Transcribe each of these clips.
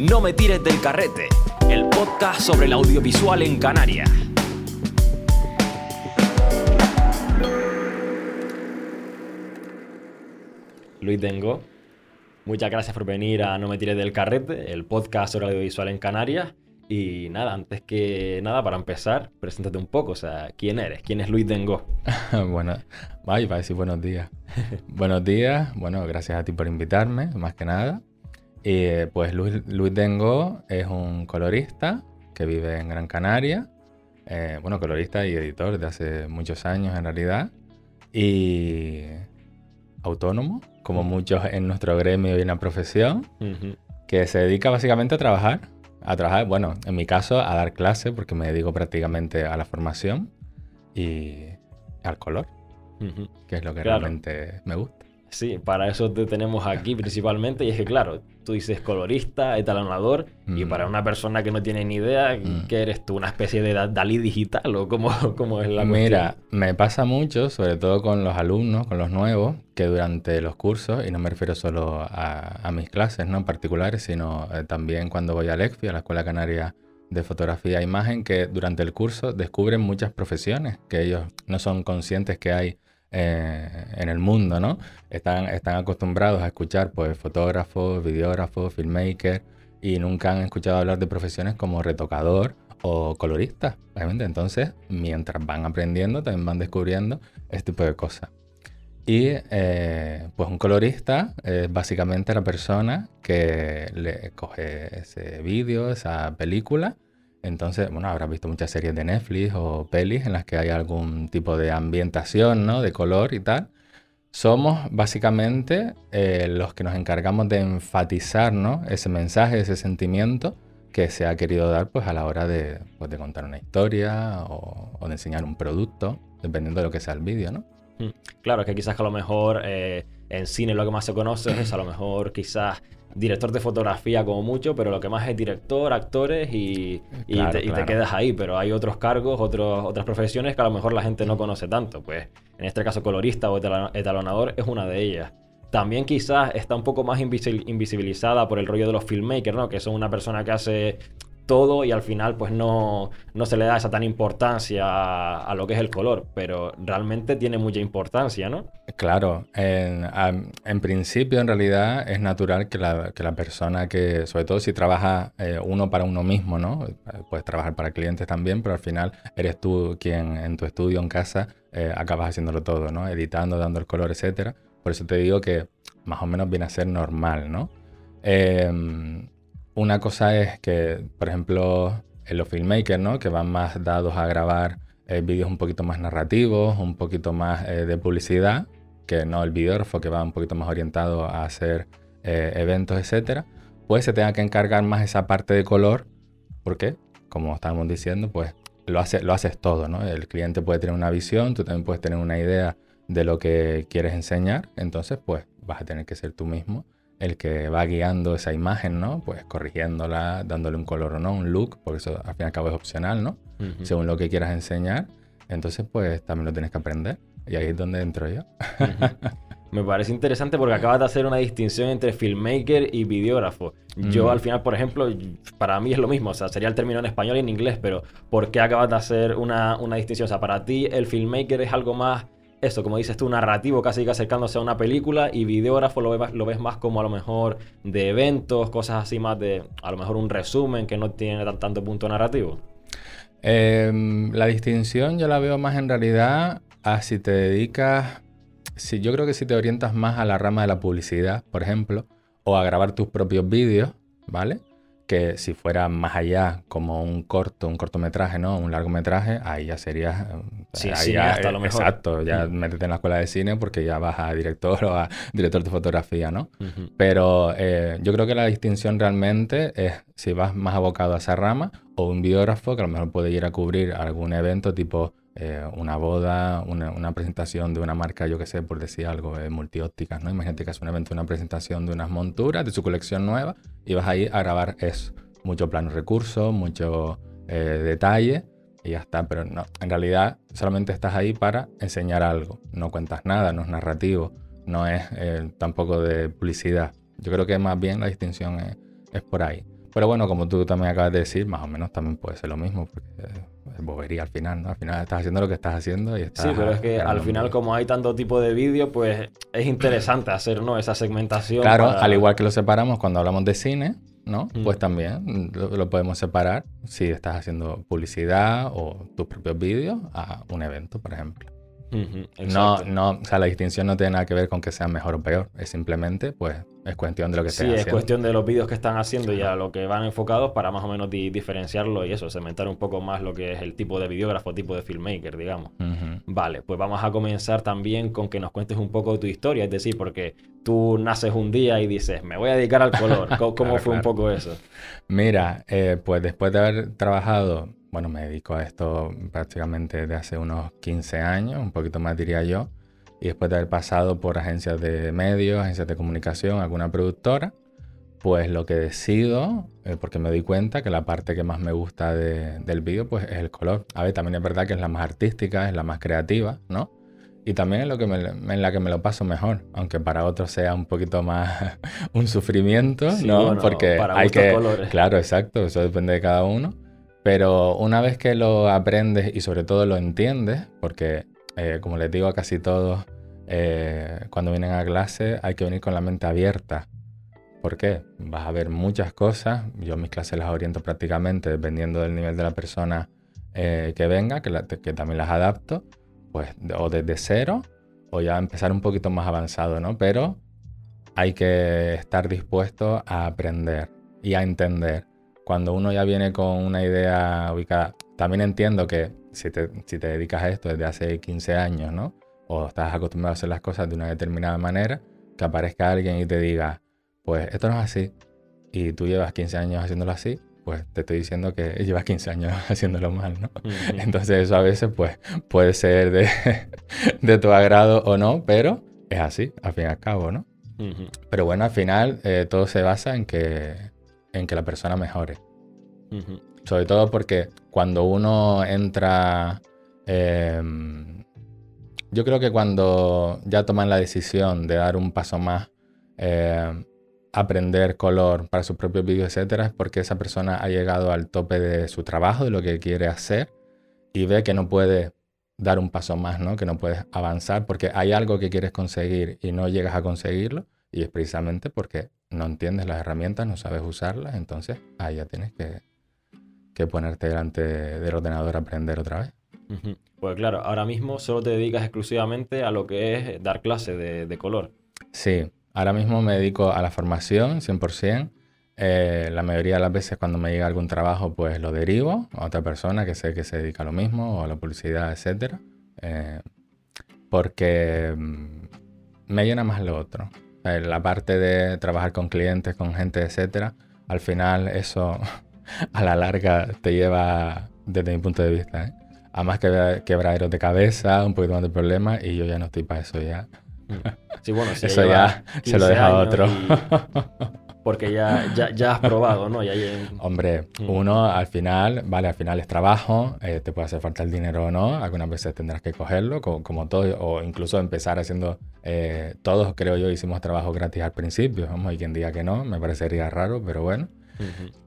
No me tires del carrete, el podcast sobre el audiovisual en Canarias. Luis Dengo, muchas gracias por venir a No me tires del carrete, el podcast sobre el audiovisual en Canarias. Y nada, antes que nada, para empezar, preséntate un poco. O sea, ¿quién eres? ¿Quién es Luis Dengo? bueno, vaya, va a decir buenos días. buenos días, bueno, gracias a ti por invitarme, más que nada. Y pues Luis, Luis Dengo es un colorista que vive en Gran Canaria. Eh, bueno, colorista y editor de hace muchos años en realidad. Y autónomo, como muchos en nuestro gremio y en la profesión, que se dedica básicamente a trabajar. A trabajar, bueno, en mi caso, a dar clase, porque me dedico prácticamente a la formación y al color, que es lo que realmente me gusta. Sí, para eso te tenemos aquí principalmente. Y es que, claro, tú dices colorista, etalonador, y para mm. una persona que no tiene ni idea, mm. ¿qué eres tú? ¿Una especie de Dalí digital o cómo, cómo es la Mira, me pasa mucho, sobre todo con los alumnos, con los nuevos, que durante los cursos, y no me refiero solo a, mis clases ¿no? particulares, sino eh, también cuando voy al EXFI, a la Escuela Canaria de Fotografía e Imagen, que durante el curso descubren muchas profesiones que ellos no son conscientes que hay eh, en el mundo, ¿no? Están, están acostumbrados a escuchar pues fotógrafos, videógrafos, filmmaker y nunca han escuchado hablar de profesiones como retocador o colorista, obviamente. Entonces, mientras van aprendiendo, también van descubriendo este tipo de cosas. Y eh, pues un colorista es básicamente la persona que le coge ese vídeo, esa película, entonces, bueno, habrás visto muchas series de Netflix o pelis en las que hay algún tipo de ambientación, ¿no? De color y tal. Somos básicamente eh, los que nos encargamos de enfatizar, ¿no? Ese mensaje, ese sentimiento que se ha querido dar pues a la hora de, pues, contar una historia o, de enseñar un producto, dependiendo de lo que sea el vídeo, ¿no? Mm. Claro, es que quizás a lo mejor eh, en cine lo que más se conoce es a lo mejor quizás director de fotografía como mucho, pero lo que más es director, actores y, te, quedas ahí. Pero hay otros cargos, otros, otras profesiones que a lo mejor la gente no conoce tanto. Pues en este caso colorista o etalonador es una de ellas. También quizás está un poco más invisibilizada por el rollo de los filmmakers, ¿no? Que son una persona que hace todo y al final pues no, no se le da esa tan importancia a, lo que es el color, pero realmente tiene mucha importancia, ¿no? Claro, en, en principio en realidad es natural que la, que la, persona que, sobre todo si trabaja eh, uno para uno mismo, ¿no? Puedes trabajar para clientes también, pero al final eres tú quien en tu estudio, en casa, eh, acabas haciéndolo todo, ¿no? Editando, dando el color, etcétera. Por eso te digo que más o menos viene a ser normal, ¿no? Eh, una cosa es que, por ejemplo, en los filmmakers, ¿no? Que van más dados a grabar eh, vídeos un poquito más narrativos, un poquito más eh, de publicidad, que no el videógrafo que va un poquito más orientado a hacer eh, eventos, etcétera, pues se tenga que encargar más esa parte de color, porque, como estábamos diciendo, pues lo, hace, lo haces todo, ¿no? El cliente puede tener una visión, tú también puedes tener una idea de lo que quieres enseñar, entonces, pues vas a tener que ser tú mismo el que va guiando esa imagen, ¿no? Pues corrigiéndola, dándole un color o no, un look, porque eso al fin y al cabo es opcional, ¿no? Según lo que quieras enseñar. Entonces, pues también lo tienes que aprender. Y ahí es donde entro yo. Me parece interesante porque acabas de hacer una distinción entre filmmaker y videógrafo. Yo al final, por ejemplo, para mí es lo mismo, o sea, sería el término en español y en inglés, pero ¿por qué acabas de hacer una, una distinción? O sea, para ti el filmmaker es algo más eso, como dices tú, narrativo, casi que acercándose a una película y videógrafo lo ves, más como a lo mejor de eventos, cosas así más de, a lo mejor un resumen que no tiene tanto punto narrativo. Em, la distinción yo la veo más en realidad a si te dedicas, si, yo creo que si te orientas más a la rama de la publicidad, por ejemplo, o a grabar tus propios vídeos, ¿vale? Que si fuera más allá, como un corto, un cortometraje, ¿no? Un largometraje, ahí ya sería... Sí, ahí hasta lo mejor. Exacto, ya mm. métete en la escuela de cine porque ya vas a director o a director de fotografía, ¿no? Pero eh, yo creo que la distinción realmente es si vas más abocado a esa rama o un biógrafo que a lo mejor puede ir a cubrir algún evento tipo eh, una boda, una, presentación de una marca, yo que sé, por decir algo, eh, multiópticas, ¿no? Imagínate que es un evento, una presentación de unas monturas de su colección nueva y vas ahí a grabar eso. Mucho plano recursos, mucho eh, detalle y ya está. Pero no, en realidad solamente estás ahí para enseñar algo. No cuentas nada, no es narrativo, no es tampoco de publicidad. Yo creo que más bien la distinción es, es por ahí. Pero bueno, como tú también acabas de decir, más o menos también puede ser lo mismo, porque es bobería al final, ¿no? Al final estás haciendo lo que estás haciendo y estás... Sí, pero es que al final como hay tanto tipo de vídeo, pues es interesante hacer, ¿no? Esa segmentación. Claro, al igual que lo separamos cuando hablamos de cine, ¿no? Pues también lo, podemos separar si estás haciendo publicidad o tus propios vídeos a un evento, por ejemplo. No, no, o sea, la distinción no tiene nada que ver con que sea mejor o peor, es simplemente, pues, es cuestión de lo que estés sí, haciendo. es cuestión de los vídeos que están haciendo y a lo que van enfocados para más o menos diferenciarlo y eso, cementar un poco más lo que es el tipo de videógrafo, tipo de filmmaker, digamos. Vale, pues vamos a comenzar también con que nos cuentes un poco de tu historia, es decir, porque tú naces un día y dices, me voy a dedicar al color. ¿Cómo, fue un poco eso? Mira, eh, pues después de haber trabajado, bueno, me dedico a esto prácticamente de hace unos 15 años, un poquito más diría yo, y después de haber pasado por agencias de medios, agencias de comunicación, alguna productora, pues lo que decido, eh, porque me doy cuenta que la parte que más me gusta del vídeo pues es el color. A ver, también es verdad que es la más artística, es la más creativa, ¿no? Y también es lo que en la que me lo paso mejor, aunque para otros sea un poquito más un sufrimiento, ¿no? Porque hay que... Colores. Claro, exacto, eso depende de cada uno. Pero una vez que lo aprendes y sobre todo lo entiendes, porque eh, como les digo a casi todos, eh, cuando vienen a clase hay que venir con la mente abierta. ¿Por qué? Vas a ver muchas cosas. Yo mis clases las oriento prácticamente dependiendo del nivel de la persona eh, que venga, que, que también las adapto pues o desde cero o ya empezar un poquito más avanzado, ¿no? Pero hay que estar dispuesto a aprender y a entender. Cuando uno ya viene con una idea ubicada, también entiendo que si te, si te dedicas a esto desde hace 15 años, ¿no? O estás acostumbrado a hacer las cosas de una determinada manera, que aparezca alguien y te diga, pues esto no es así, y tú llevas 15 años haciéndolo así, pues te estoy diciendo que llevas 15 años haciéndolo mal, ¿no? Entonces eso a veces pues puede ser de, tu agrado o no, pero es así, al fin y al cabo, ¿no? Pero bueno, al final eh, todo se basa en que, en que la persona mejore. Sobre todo porque cuando uno entra... Em, yo creo que cuando ya toman la decisión de dar un paso más, em, aprender color para sus propios vídeos, etcétera, es porque esa persona ha llegado al tope de su trabajo, de lo que quiere hacer, y ve que no puede dar un paso más, ¿no? Que no puedes avanzar porque hay algo que quieres conseguir y no llegas a conseguirlo, y es precisamente porque no entiendes las herramientas, no sabes usarlas, entonces ahí ya tienes que, que ponerte delante del ordenador a aprender otra vez. Pues claro, ahora mismo solo te dedicas exclusivamente a lo que es dar clase de, de color. Sí, Ahora mismo me dedico a la formación 100%. Eh, la mayoría de las veces cuando me llega algún trabajo, pues lo derivo a otra persona que sé que se dedica a lo mismo o a la publicidad, etc. Eh, porque mm, me llena más lo otro. Eh, la parte de trabajar con clientes, con gente, etc. Al final eso a la larga te lleva, desde mi punto de vista, a más que quebraderos de cabeza, un poquito más de problemas y yo ya no estoy para eso ya. Sí, bueno, Eso ya se lo deja a otro. Porque ya, ya, has probado, ¿no? Hombre, mm. uno al final, vale, al final es trabajo, eh, te puede hacer falta el dinero o no, algunas veces tendrás que cogerlo, como, todo, o incluso empezar haciendo, eh, todos creo yo hicimos trabajo gratis al principio, vamos, hay quien diga que no, me parecería raro, pero bueno.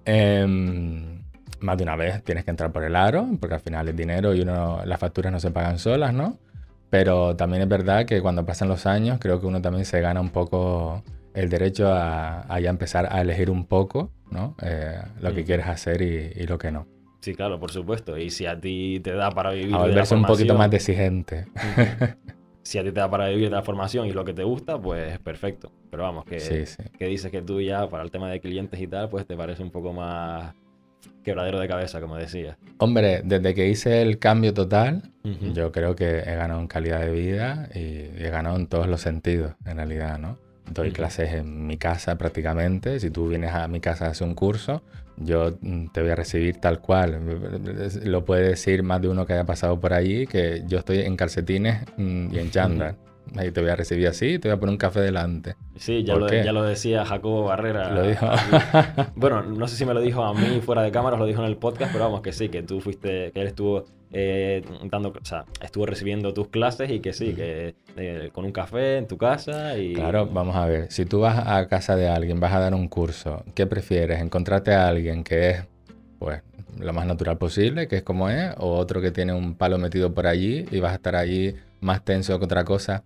Em, más de una vez tienes que entrar por el aro, porque al final es dinero y uno, las facturas no se pagan solas, ¿no? Pero también es verdad que cuando pasan los años, creo que uno también se gana un poco el derecho a, ya empezar a elegir un poco ¿no? Eh, lo que mm. quieres hacer y, lo que no. Sí, claro, por supuesto. Y si a ti te da para vivir. A volverse un poquito más exigente. si a ti te da para vivir de la formación y lo que te gusta, pues perfecto. Pero vamos, que, que dices que tú ya para el tema de clientes y tal, pues te parece un poco más quebradero de cabeza, como decía. Hombre, desde que hice el cambio total, yo creo que he ganado en calidad de vida y he ganado en todos los sentidos, en realidad, ¿no? Doy clases en mi casa prácticamente. Si tú vienes a mi casa a hacer un curso, yo mm, te voy a recibir tal cual. Lo puede decir más de uno que haya pasado por allí, que yo estoy en calcetines mm, y en chándal. Ahí te voy a recibir así, te voy a poner un café delante. Sí, ya, lo, ya lo, decía Jacobo Barrera. Lo dijo. bueno, no sé si me lo dijo a mí fuera de cámara o lo dijo en el podcast, pero vamos, que sí, que tú fuiste, que él estuvo eh, dando, o sea, estuvo recibiendo tus clases y que sí, que eh, con un café en tu casa y... Claro, vamos a ver, si tú vas a casa de alguien, vas a dar un curso, ¿qué prefieres? ¿Encontrarte a alguien que es, pues, lo más natural posible, que es como es, o otro que tiene un palo metido por allí y vas a estar allí más tenso que otra cosa?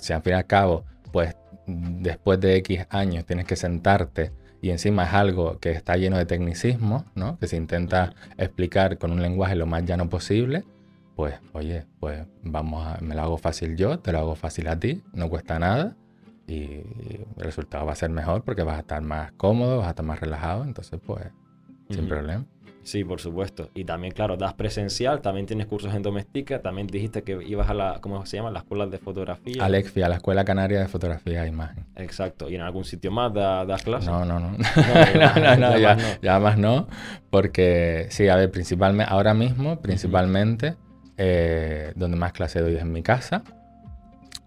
si al fin y al cabo, pues, después de X años tienes que sentarte y encima es algo que está lleno de tecnicismo, ¿no? Que se intenta explicar con un lenguaje lo más llano posible, pues oye, pues vamos a, me lo hago fácil yo, te lo hago fácil a ti, no cuesta nada y el resultado va a ser mejor porque vas a estar más cómodo, vas a estar más relajado, entonces pues sin problema. Sí, por supuesto. Y también, claro, das presencial, también tienes cursos en doméstica, también dijiste que ibas a la, ¿cómo se llama? La escuela de fotografía. Alexia, la Escuela Canaria de Fotografía e Imagen. Exacto. ¿Y en algún sitio más das clases? No, no, no. no, no, ya, más no. Porque, sí, a ver, principalmente, ahora mismo, principalmente, eh, donde más clase doy es en mi casa.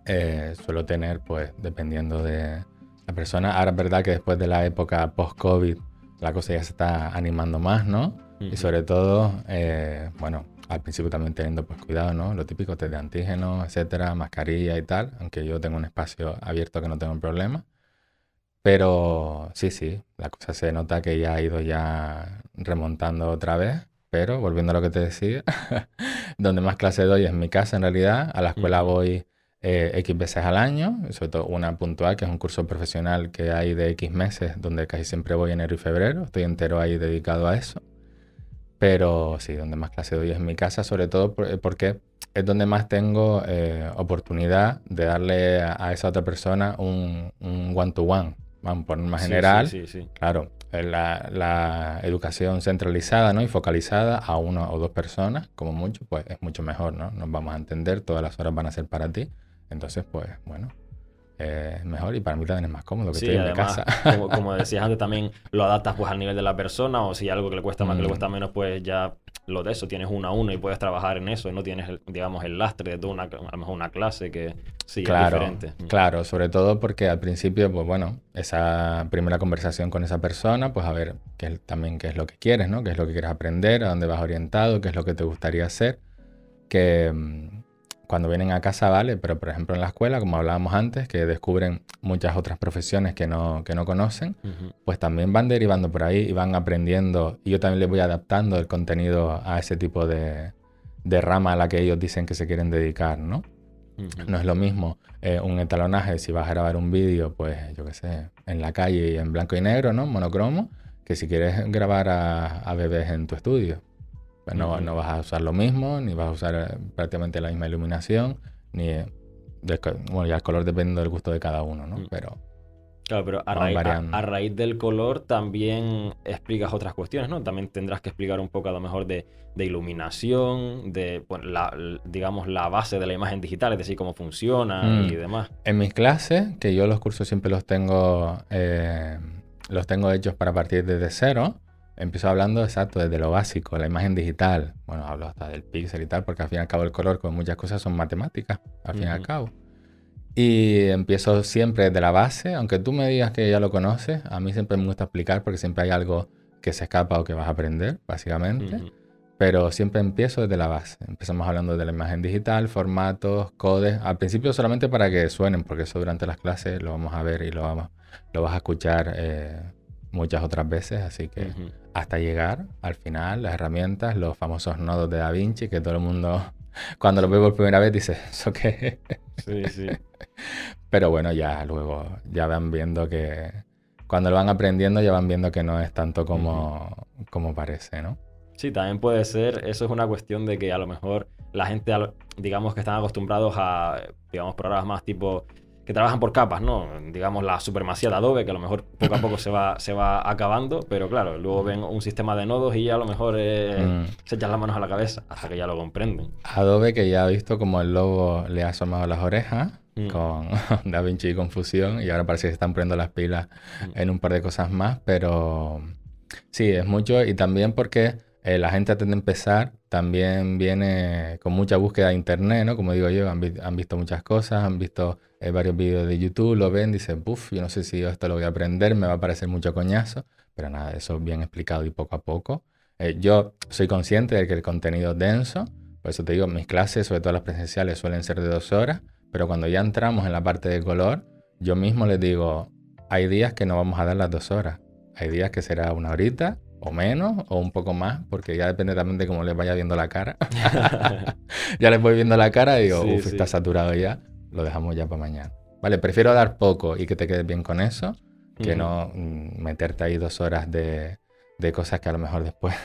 Eh, suelo tener, pues, dependiendo de la persona. Ahora es verdad que después de la época post-COVID, la cosa ya se está animando más, ¿no? Y sobre todo, eh, bueno, al principio también teniendo pues cuidado, ¿no? Lo típico, test de antígeno, etcétera, mascarilla y tal, aunque yo tengo un espacio abierto que no tengo problema. Pero sí, sí, la cosa se nota que ya ha ido ya remontando otra vez. Pero volviendo a lo que te decía, donde más clase doy es en mi casa en realidad. A la escuela voy eh, X veces al año, sobre todo una puntual, que es un curso profesional que hay de X meses, donde casi siempre voy enero y febrero. Estoy entero ahí dedicado a eso. Pero sí, donde más clase doy es en mi casa, sobre todo eh, porque es donde más tengo eh, oportunidad de darle a, esa otra persona un one-to-one, vamos, por más general. Sí, sí, claro, la, la, educación centralizada ¿no? y focalizada a una o dos personas, como mucho, pues es mucho mejor, ¿no? Nos vamos a entender, todas las horas van a ser para ti. Entonces, pues, bueno, es mejor y para mí también es más cómodo que estoy en mi casa. Como, como, decías antes, también lo adaptas pues al nivel de la persona o si algo que le cuesta más, que le mm. cuesta menos, pues ya lo de eso, tienes uno a uno y puedes trabajar en eso y no tienes, digamos, el lastre de toda una, a lo mejor una clase que sí claro, es diferente. Mm. Claro, sobre todo porque al principio, pues bueno, esa primera conversación con esa persona, pues a ver también qué es lo que quieres, ¿no? Qué es lo que quieres aprender, a dónde vas orientado, qué es lo que te gustaría hacer, que mm, cuando vienen a casa vale, pero por ejemplo en la escuela, como hablábamos antes, que descubren muchas otras profesiones que no, que no conocen, pues también van derivando por ahí y van aprendiendo. Y yo también les voy adaptando el contenido a ese tipo de, de rama a la que ellos dicen que se quieren dedicar, ¿no? No es lo mismo eh, un etalonaje si vas a grabar un vídeo, pues yo qué sé, en la calle y en blanco y negro, ¿no? Monocromo, que si quieres grabar a, a bebés en tu estudio. Pues no, no, vas a usar lo mismo, ni vas a usar eh, prácticamente la misma iluminación, ni... bueno, ya el color depende del gusto de cada uno, ¿no? Mm. Pero... Claro, pero a raíz, a, raíz, del color también explicas otras cuestiones, ¿no? También tendrás que explicar un poco a lo mejor de, de iluminación, de, la, digamos, la base de la imagen digital, es decir, cómo funciona mm. y demás. En mis clases, que yo los cursos siempre los tengo, eh, los tengo hechos para partir desde cero, empiezo hablando exacto desde lo básico, la imagen digital. Bueno, hablo hasta del píxel y tal, porque al fin y al cabo el color, con muchas cosas, son matemáticas, al fin y al cabo. Y empiezo siempre desde la base, aunque tú me digas que ya lo conoces, a mí siempre me gusta explicar porque siempre hay algo que se escapa o que vas a aprender, básicamente. Pero siempre empiezo desde la base. Empezamos hablando de la imagen digital, formatos, codes. Al principio solamente para que suenen, porque eso durante las clases lo vamos a ver y lo, vamos, lo vas a escuchar eh, muchas otras veces. Así que hasta llegar al final, las herramientas, los famosos nodos de Da Vinci, que todo el mundo cuando lo ve por primera vez dice, ¿eso qué? Sí, sí. Pero bueno, ya luego ya van viendo que cuando lo van aprendiendo ya van viendo que no es tanto como, como parece, ¿no? Sí, también puede ser, eso es una cuestión de que a lo mejor la gente, digamos que están acostumbrados a, digamos, programas más tipo que trabajan por capas, ¿no? Digamos la supremacía de Adobe, que a lo mejor poco a poco se va, se va acabando, pero claro, luego ven un sistema de nodos y ya a lo mejor eh, mm. se echan las manos a la cabeza hasta que ya lo comprenden. Adobe que ya ha visto como el lobo le ha asomado las orejas mm. con DaVinci y Confusión y ahora parece que se están poniendo las pilas mm. en un par de cosas más, pero sí, es mucho y también porque Eh, la gente antes de empezar también viene con mucha búsqueda de internet, ¿no? Como digo yo, han, visto muchas cosas, han visto eh, varios vídeos de YouTube, lo ven, dicen, puff, yo no sé si yo esto lo voy a aprender, me va a parecer mucho coñazo, pero nada, eso bien explicado y poco a poco. Eh, yo soy consciente de que el contenido es denso, por eso te digo, mis clases, sobre todo las presenciales, suelen ser de dos horas, pero cuando ya entramos en la parte de color, yo mismo les digo, hay días que no vamos a dar las dos horas, hay días que será una horita o menos o un poco más, porque ya depende también de cómo les vaya viendo la cara. ya les voy viendo la cara y digo, uff, está saturado ya, lo dejamos ya para mañana. Vale, prefiero dar poco y que te quedes bien con eso, que no mm, meterte ahí dos horas de, de cosas que a lo mejor después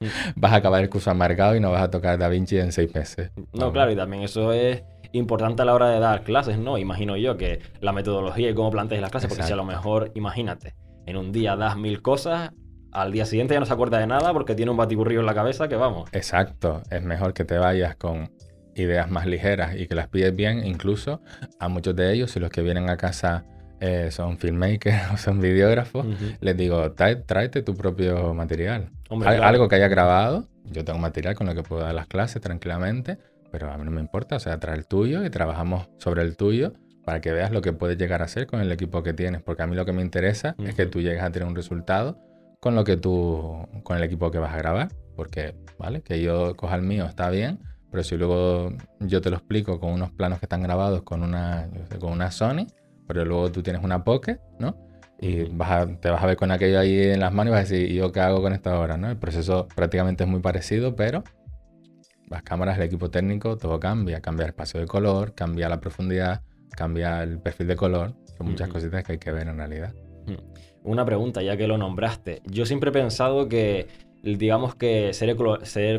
vas a acabar el curso amargado y no vas a tocar Da Vinci en seis meses. No, claro, y también eso es importante a la hora de dar clases, ¿no? Imagino yo que la metodología y cómo planteas las clases, porque si a lo mejor, imagínate, en un día das mil cosas, al día siguiente ya no se acuerda de nada porque tiene un batiburrillo en la cabeza que vamos. Exacto, es mejor que te vayas con ideas más ligeras y que las pides bien, incluso a muchos de ellos, si los que vienen a casa eh, son filmmakers o son videógrafos, les digo, tráete tu propio material. Algo que haya grabado, yo tengo material con lo que puedo dar las clases tranquilamente, pero a mí no me importa, o sea, trae el tuyo y trabajamos sobre el tuyo para que veas lo que puedes llegar a hacer con el equipo que tienes, porque a mí lo que me interesa es que tú llegues a tener un resultado con lo que tú, con el equipo que vas a grabar, porque, ¿vale? Que yo coja el mío está bien, pero si luego yo te lo explico con unos planos que están grabados con una, con una Sony, pero luego tú tienes una Pocket, ¿no? Y vas te vas a ver con aquello ahí en las manos y vas a decir, ¿y yo qué hago con esta hora? ¿no? El proceso prácticamente es muy parecido, pero las cámaras, el equipo técnico, todo cambia. Cambia el espacio de color, cambia la profundidad, cambia el perfil de color. Son muchas cositas que hay que ver en realidad una pregunta, ya que lo nombraste. Yo siempre he pensado que, digamos que ser,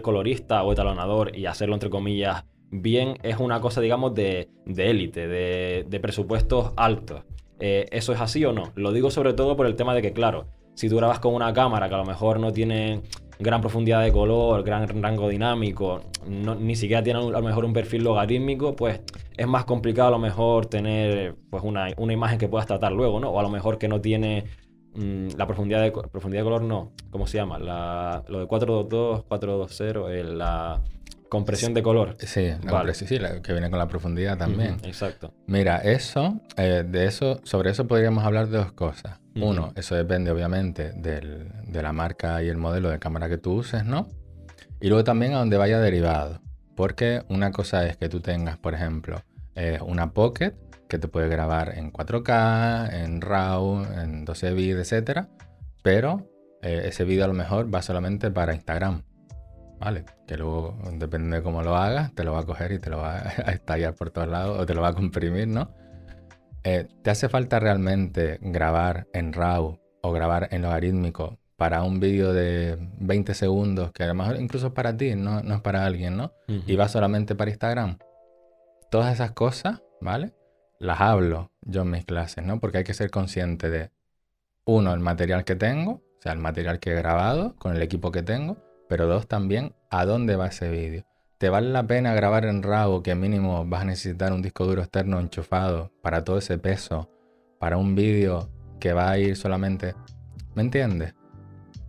colorista o etalonador y hacerlo entre comillas bien es una cosa, digamos, de élite, de, de, presupuestos altos. Eh, ¿Eso es así o no? Lo digo sobre todo por el tema de que, claro, si tú grabas con una cámara que a lo mejor no tiene gran profundidad de color, gran rango dinámico, ni siquiera tiene a lo mejor un perfil logarítmico, pues es más complicado a lo mejor tener pues una, una imagen que puedas tratar luego, ¿no? O a lo mejor que no tiene Mm, la profundidad de, profundidad de color no. ¿Cómo se llama? La, lo de 422, 420, la compresión de color. Sí, la sí, que viene con la profundidad también. exacto. Mira, eso, eh, de eso, sobre eso podríamos hablar de dos cosas. Uno, eso depende obviamente del, de la marca y el modelo de cámara que tú uses, ¿no? Y luego también a donde vaya derivado. Porque una cosa es que tú tengas, por ejemplo, eh, una Pocket que te puede grabar en 4K, en RAW, en 12 bits, etc. Pero eh, ese vídeo a lo mejor va solamente para Instagram. ¿Vale? Que luego, depende de cómo lo hagas, te lo va a coger y te lo va a estallar por todos lados o te lo va a comprimir, ¿no? Eh, ¿Te hace falta realmente grabar en RAW o grabar en logarítmico para un vídeo de 20 segundos, que a lo mejor incluso es para ti, no, no es para alguien, ¿no? Y va solamente para Instagram. Todas esas cosas, ¿vale? Las hablo yo en mis clases, ¿no? Porque hay que ser consciente de, uno, el material que tengo, o sea, el material que he grabado con el equipo que tengo, pero dos, también, a dónde va ese vídeo. ¿Te vale la pena grabar en RAW que mínimo vas a necesitar un disco duro externo enchufado para todo ese peso, para un vídeo que va a ir solamente... ¿Me entiendes?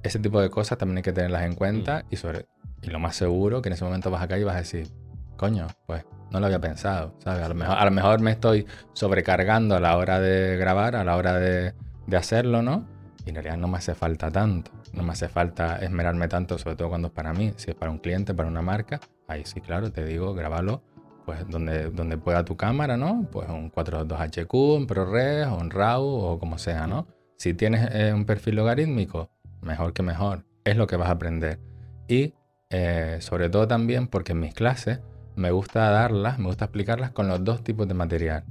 Ese tipo de cosas también hay que tenerlas en cuenta y, sobre, y lo más seguro que en ese momento vas acá y vas a decir, coño, pues no lo había pensado, ¿sabes? A lo mejor, a lo mejor me estoy sobrecargando a la hora de grabar, a la hora de, hacerlo, ¿no? Y en realidad no me hace falta tanto. No me hace falta esmerarme tanto, sobre todo cuando es para mí. Si es para un cliente, para una marca, ahí sí, claro, te digo, grábalo pues donde, donde pueda tu cámara, ¿no? Pues un 4.2HQ, un ProRes un RAW o como sea, ¿no? Si tienes eh, un perfil logarítmico, mejor que mejor. Es lo que vas a aprender. Y eh, sobre todo también porque en mis clases me gusta darlas, me gusta explicarlas con los dos tipos de material.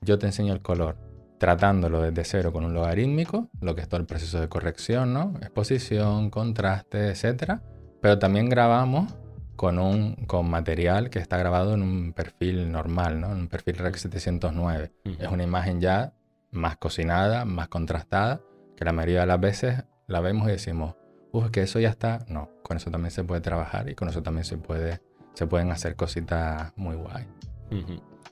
Yo te enseño el color tratándolo desde cero con un logarítmico, lo que es todo el proceso de corrección, ¿no? Exposición, contraste, etc. Pero también grabamos con, un, con material que está grabado en un perfil normal, ¿no? En un perfil REC 709. Es una imagen ya más cocinada, más contrastada, que la mayoría de las veces la vemos y decimos, uff, que eso ya está. No, con eso también se puede trabajar y con eso también se puede se pueden hacer cositas muy guay.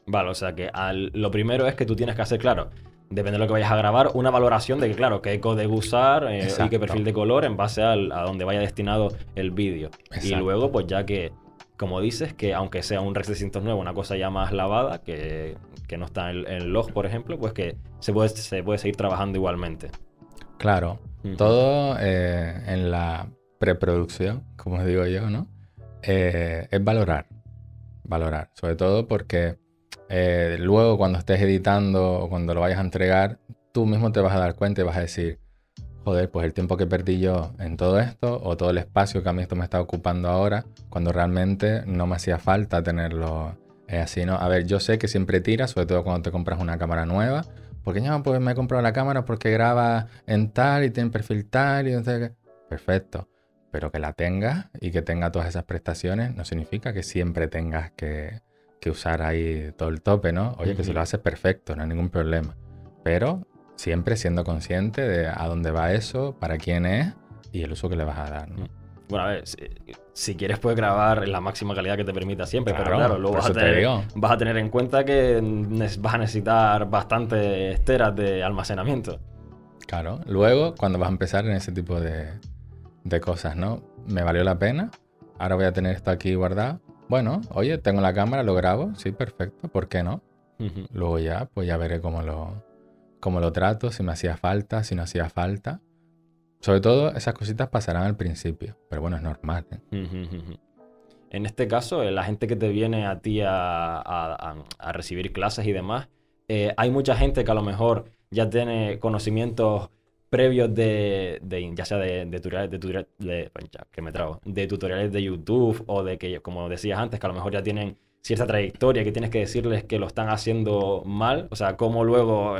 Vale, o sea que lo primero es que tú tienes que hacer, claro, depende de lo que vayas a grabar, una valoración de que, claro, qué código usar eh, y qué perfil de color en base a donde vaya destinado el vídeo. Y luego, pues ya que, como dices, que aunque sea un Rec 609, una cosa ya más lavada, que, no está en el, log, por ejemplo, pues que se puede, se puede seguir trabajando igualmente. Claro, todo eh, en la preproducción, como digo yo, ¿no? Eh, es valorar, valorar, sobre todo porque eh, luego cuando estés editando o cuando lo vayas a entregar, tú mismo te vas a dar cuenta y vas a decir, joder, pues el tiempo que perdí yo en todo esto o todo el espacio que a mí esto me está ocupando ahora, cuando realmente no me hacía falta tenerlo eh, así, ¿no? A ver, yo sé que siempre tiras, sobre todo cuando te compras una cámara nueva, porque ya pues me he comprado la cámara porque graba en tal y tiene perfil tal y entonces... Perfecto. Pero que la tengas y que tenga todas esas prestaciones no significa que siempre tengas que, que usar ahí todo el tope, ¿no? Oye, que si lo haces perfecto, no hay ningún problema. Pero siempre siendo consciente de a dónde va eso, para quién es y el uso que le vas a dar. ¿no? Bueno, a ver, si, quieres puedes grabar en la máxima calidad que te permita siempre, pero claro, luego vas a, tener, vas a, tener, en cuenta que vas a necesitar bastantes teras de almacenamiento. Claro, luego cuando vas a empezar en ese tipo de, de cosas, ¿no? Me valió la pena, ahora voy a tener esto aquí guardado bueno, oye, tengo la cámara, lo grabo, sí, perfecto, ¿por qué no? Luego ya, pues ya veré cómo lo, cómo lo trato, si me hacía falta, si no hacía falta. Sobre todo esas cositas pasarán al principio, pero bueno, es normal. ¿eh? En este caso, eh, la gente que te viene a ti a, recibir clases y demás, eh, hay mucha gente que a lo mejor ya tiene conocimientos previos de, ya sea de, tutoriales, de, tutoriales, de, pues que me trago, de tutoriales de YouTube o de que, como decías antes, que a lo mejor ya tienen cierta trayectoria, que tienes que decirles que lo están haciendo mal, o sea, cómo luego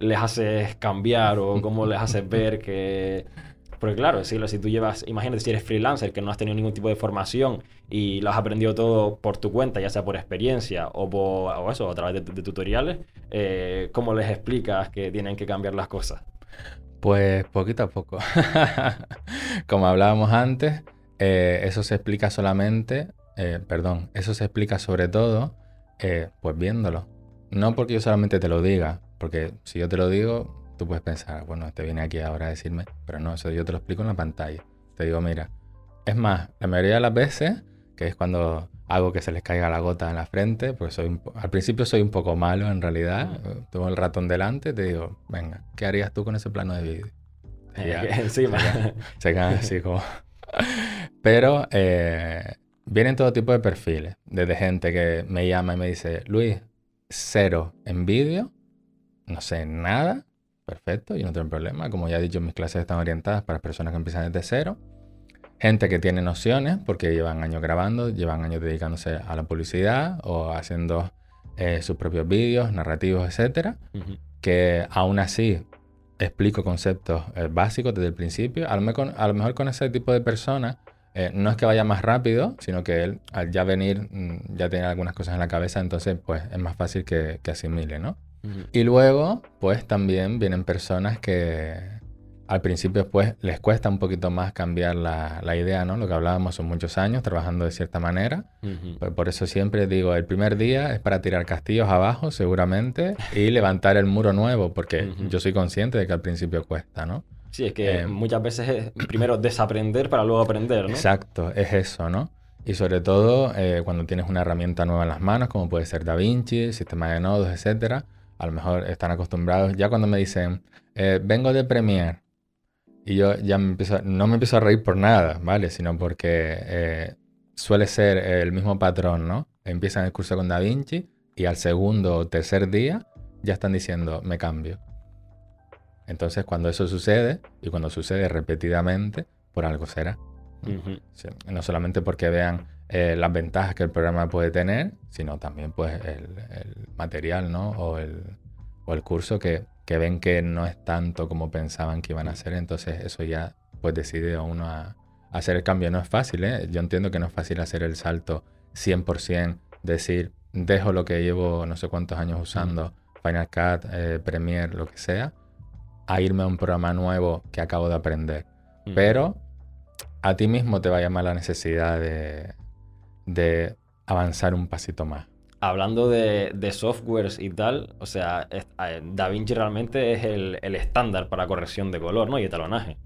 les haces cambiar o cómo les haces ver que... Porque claro, si, tú llevas, imagínate si eres freelancer, que no has tenido ningún tipo de formación y lo has aprendido todo por tu cuenta, ya sea por experiencia o, por, o eso, a través de, tutoriales, eh, ¿cómo les explicas que tienen que cambiar las cosas? Pues poquito a poco. Como hablábamos antes, eh, eso se explica solamente, eh, perdón, eso se explica sobre todo, eh, pues viéndolo. No porque yo solamente te lo diga, porque si yo te lo digo, tú puedes pensar, bueno, te viene aquí ahora a decirme, pero no, eso yo te lo explico en la pantalla. Te digo, mira, es más, la mayoría de las veces, que es cuando hago que se les caiga la gota en la frente, pues soy al principio soy un poco malo en realidad. Tengo el ratón delante, te digo, venga, ¿qué harías tú con ese plano de vídeo? Encima. Se quedan así como... Pero eh, vienen todo tipo de perfiles, desde gente que me llama y me dice, Luis, cero en vídeo, no sé nada, perfecto, yo no tengo problema. Como ya he dicho, mis clases están orientadas para personas que empiezan desde cero gente que tiene nociones porque llevan años grabando, llevan años dedicándose a la publicidad o haciendo eh, sus propios vídeos, narrativos, etcétera, que aún así explico conceptos eh, básicos desde el principio. A lo, mejor, con ese tipo de personas eh, no es que vaya más rápido, sino que él al ya venir mm, ya tiene algunas cosas en la cabeza, entonces pues es más fácil que, que asimile, ¿no? Y luego pues también vienen personas que al principio pues les cuesta un poquito más cambiar la, idea, ¿no? Lo que hablábamos son muchos años trabajando de cierta manera. Pues por eso siempre digo, el primer día es para tirar castillos abajo seguramente y levantar el muro nuevo, porque yo soy consciente de que al principio cuesta, ¿no? Sí, es que eh, muchas veces es primero desaprender para luego aprender, ¿no? Exacto, es eso, ¿no? Y sobre todo eh, cuando tienes una herramienta nueva en las manos, como puede ser DaVinci, sistema de nodos, etcétera, a lo mejor están acostumbrados. Ya cuando me dicen, eh, vengo de Premiere, y yo ya me empiezo, no me empiezo a reír por nada, ¿vale? Sino porque eh, suele ser el mismo patrón, ¿no? Empiezan el curso con Da Vinci y al segundo o tercer día ya están diciendo, me cambio. Entonces, cuando eso sucede, y cuando sucede repetidamente, por algo será. no solamente porque vean eh, las ventajas que el programa puede tener, sino también pues el, material, ¿no? O el, o el curso que que ven que no es tanto como pensaban que iban a ser, entonces eso ya pues decide a uno a, hacer el cambio. No es fácil, ¿eh? Yo entiendo que no es fácil hacer el salto 100%, decir, dejo lo que llevo no sé cuántos años usando, Final Cut, eh, Premiere, lo que sea, a irme a un programa nuevo que acabo de aprender. Pero a ti mismo te va a llamar la necesidad de, de avanzar un pasito más. Hablando de, softwares y tal, o sea, DaVinci realmente es el, estándar para corrección de color, ¿no? Y etalonaje.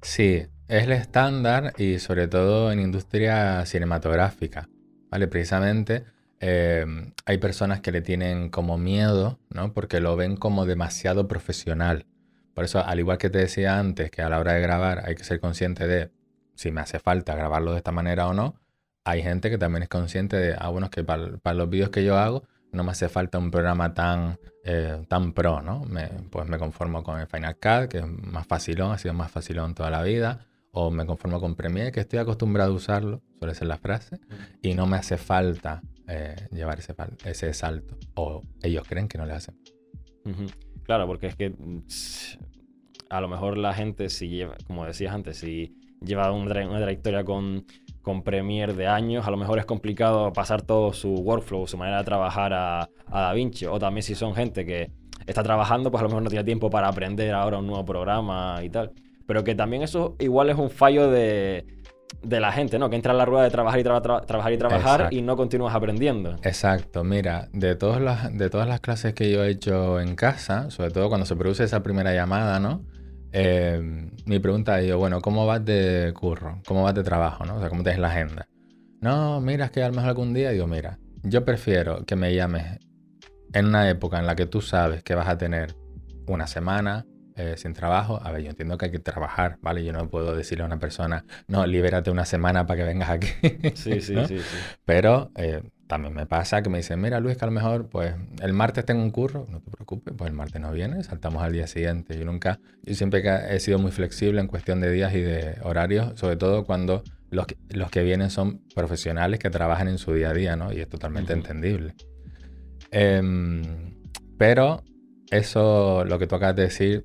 Sí, es el estándar y sobre todo en industria cinematográfica, ¿vale? Precisamente eh, hay personas que le tienen como miedo, ¿no? Porque lo ven como demasiado profesional. Por eso, al igual que te decía antes, que a la hora de grabar hay que ser consciente de si me hace falta grabarlo de esta manera o no, hay gente que también es consciente de, ah, que para, los vídeos que yo hago no me hace falta un programa tan, eh, tan pro, ¿no? pues me conformo con el Final Cut, que es más facilón, ha sido más facilón toda la vida, o me conformo con Premiere, que estoy acostumbrado a usarlo, suele ser la frase, y no me hace falta eh, llevar ese, ese salto, o ellos creen que no le hacen. Claro, porque es que a lo mejor la gente, si lleva, como decías antes, si lleva una, trayectoria con, con Premiere de años, a lo mejor es complicado pasar todo su workflow, su manera de trabajar a, a DaVinci. O también si son gente que está trabajando, pues a lo mejor no tiene tiempo para aprender ahora un nuevo programa y tal. Pero que también eso igual es un fallo de, de la gente, ¿no? Que entra en la rueda de trabajar y trabajar y trabajar y no continúas aprendiendo. Exacto, mira, de todas, las, de todas las clases que yo he hecho en casa, sobre todo cuando se produce esa primera llamada, ¿no? Eh, mi pregunta es, bueno, ¿cómo vas de curro? ¿Cómo vas de trabajo? ¿no? O sea, ¿cómo tienes la agenda? No, mira, es que a lo mejor algún día digo, mira, yo prefiero que me llames en una época en la que tú sabes que vas a tener una semana eh, sin trabajo. A ver, yo entiendo que hay que trabajar, ¿vale? Yo no puedo decirle a una persona, no, libérate una semana para que vengas aquí. Sí, sí, sí, sí, Pero eh, también me pasa que me dicen, mira Luis, que a lo mejor pues el martes tengo un curro, no te preocupes, pues el martes no viene, saltamos al día siguiente. Yo nunca, yo siempre he sido muy flexible en cuestión de días y de horarios, sobre todo cuando los que, los que vienen son profesionales que trabajan en su día a día, ¿no? Y es totalmente entendible. Em, pero eso, lo que tú acabas de decir,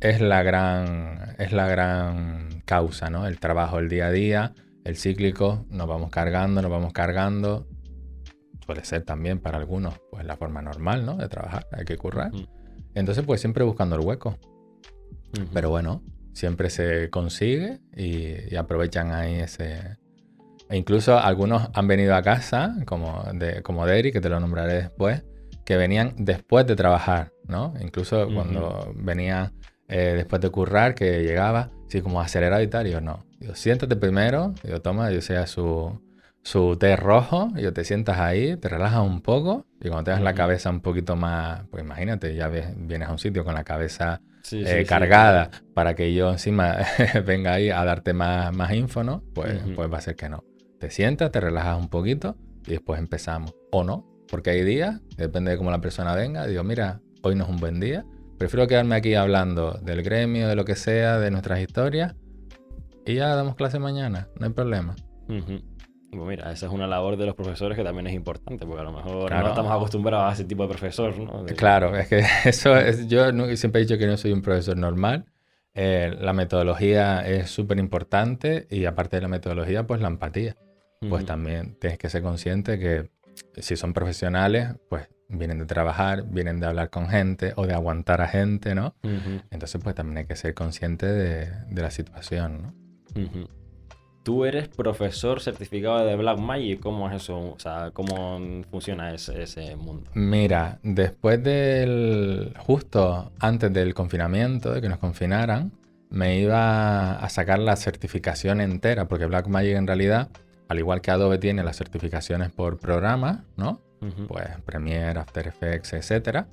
es la gran, es la gran causa, ¿no? El trabajo, el día a día, el cíclico, nos vamos cargando, nos vamos cargando suele ser también para algunos pues la forma normal, ¿no? De trabajar, hay que currar. Entonces, pues siempre buscando el hueco. Pero bueno, siempre se consigue y, aprovechan ahí ese... E incluso algunos han venido a casa, como, de, como Derry, que te lo nombraré después, que venían después de trabajar, ¿no? Incluso cuando venía eh, después de currar, que llegaba, así como acelerado y tal, y yo no. Digo, siéntate primero, yo toma, yo sea su su té rojo, y te sientas ahí, te relajas un poco y cuando tengas la cabeza un poquito más, pues imagínate, ya ves, vienes a un sitio con la cabeza eh, cargada para que yo encima venga ahí a darte más, más info, ¿no? Pues, pues va a ser que no. Te sientas, te relajas un poquito y después empezamos. O no, porque hay días, depende de cómo la persona venga, digo, mira, hoy no es un buen día, prefiero quedarme aquí hablando del gremio, de lo que sea, de nuestras historias y ya damos clase mañana, no hay problema. Pues mira, esa es una labor de los profesores que también es importante, porque a lo mejor no estamos acostumbrados a ese tipo de profesor, ¿no? Claro, es que eso es, yo siempre he dicho que no soy un profesor normal. Eh, la metodología es súper importante y aparte de la metodología, pues la empatía. Pues también tienes que ser consciente que si son profesionales, pues vienen de trabajar, vienen de hablar con gente o de aguantar a gente, ¿no? Entonces, pues también hay que ser consciente de, de la situación, ¿no? Tú eres profesor certificado de Black Magic. ¿Cómo es eso? O sea, ¿cómo funciona ese, mundo? Mira, después del. justo antes del confinamiento, de que nos confinaran, me iba a sacar la certificación entera, porque Black Magic en realidad, al igual que Adobe tiene las certificaciones por programa, ¿no? Pues Premiere, After Effects, etcétera.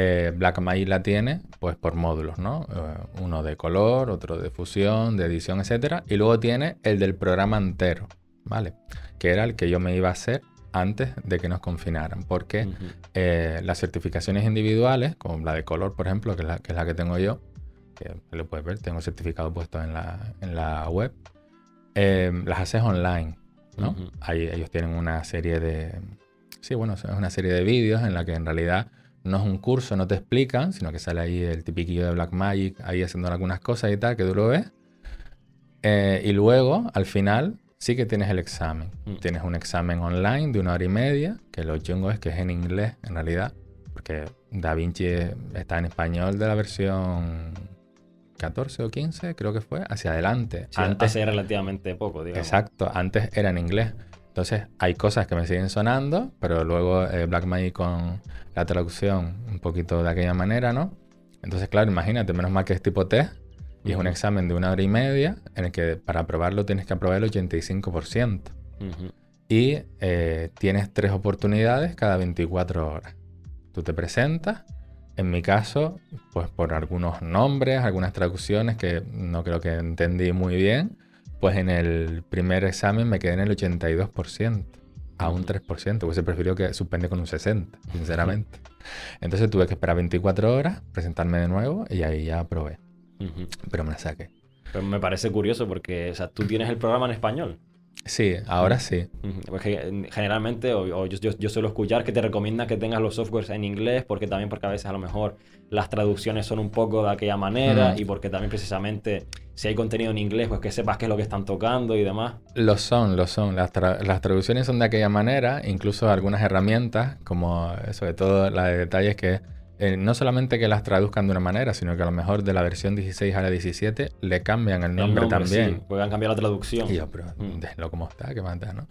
Eh, Blackmagic la tiene pues por módulos, ¿no? Eh, uno de color, otro de fusión, de edición, etcétera. Y luego tiene el del programa entero, ¿vale? Que era el que yo me iba a hacer antes de que nos confinaran. Porque eh, las certificaciones individuales, como la de color, por ejemplo, que es la que, tengo yo, que lo puedes ver, tengo certificado puesto en la, en la web, las haces online, ¿no? Ahí ellos tienen una serie de... Sí, bueno, es una serie de vídeos en la que en realidad no es un curso, no te explican, sino que sale ahí el tipiquillo de Black Magic, ahí haciendo algunas cosas y tal, que tú lo ves. Eh, y luego, al final, sí que tienes el examen. Mm. Tienes un examen online de una hora y media, que lo chungo es que es en inglés, en realidad, porque Da Vinci está en español de la versión 14 o 15, creo que fue, hacia adelante. antes, hace relativamente poco, digamos. Exacto, antes era en inglés. Entonces, hay cosas que me siguen sonando, pero luego eh, Black Magic con la traducción un poquito de aquella manera, ¿no? Entonces, claro, imagínate, menos mal que es tipo test y es un examen de una hora y media en el que para aprobarlo tienes que aprobar el 85%. Y eh, tienes tres oportunidades cada 24 horas. Tú te presentas, en mi caso, pues por algunos nombres, algunas traducciones que no creo que entendí muy bien, pues en el primer examen me quedé en el 82%, a un 3%, pues se prefirió que suspende con un 60%, sinceramente. Entonces tuve que esperar 24 horas, presentarme de nuevo y ahí ya aprobé. Pero me la saqué. Pero me parece curioso porque, o sea, tú tienes el programa en español. Sí, ahora sí. Porque generalmente, o, yo, suelo escuchar que te recomiendan que tengas los softwares en inglés, porque también porque a veces a lo mejor las traducciones son un poco de aquella manera, y porque también precisamente si hay contenido en inglés, pues que sepas qué es lo que están tocando y demás. Lo son, lo son. Las, las traducciones son de aquella manera, incluso algunas herramientas, como sobre todo la de detalles que eh, no solamente que las traduzcan de una manera, sino que a lo mejor de la versión 16 a la 17 le cambian el nombre, también. Sí, puedan cambiar la traducción. Y yo, pero mm. déjenlo como está, que manda, ¿no?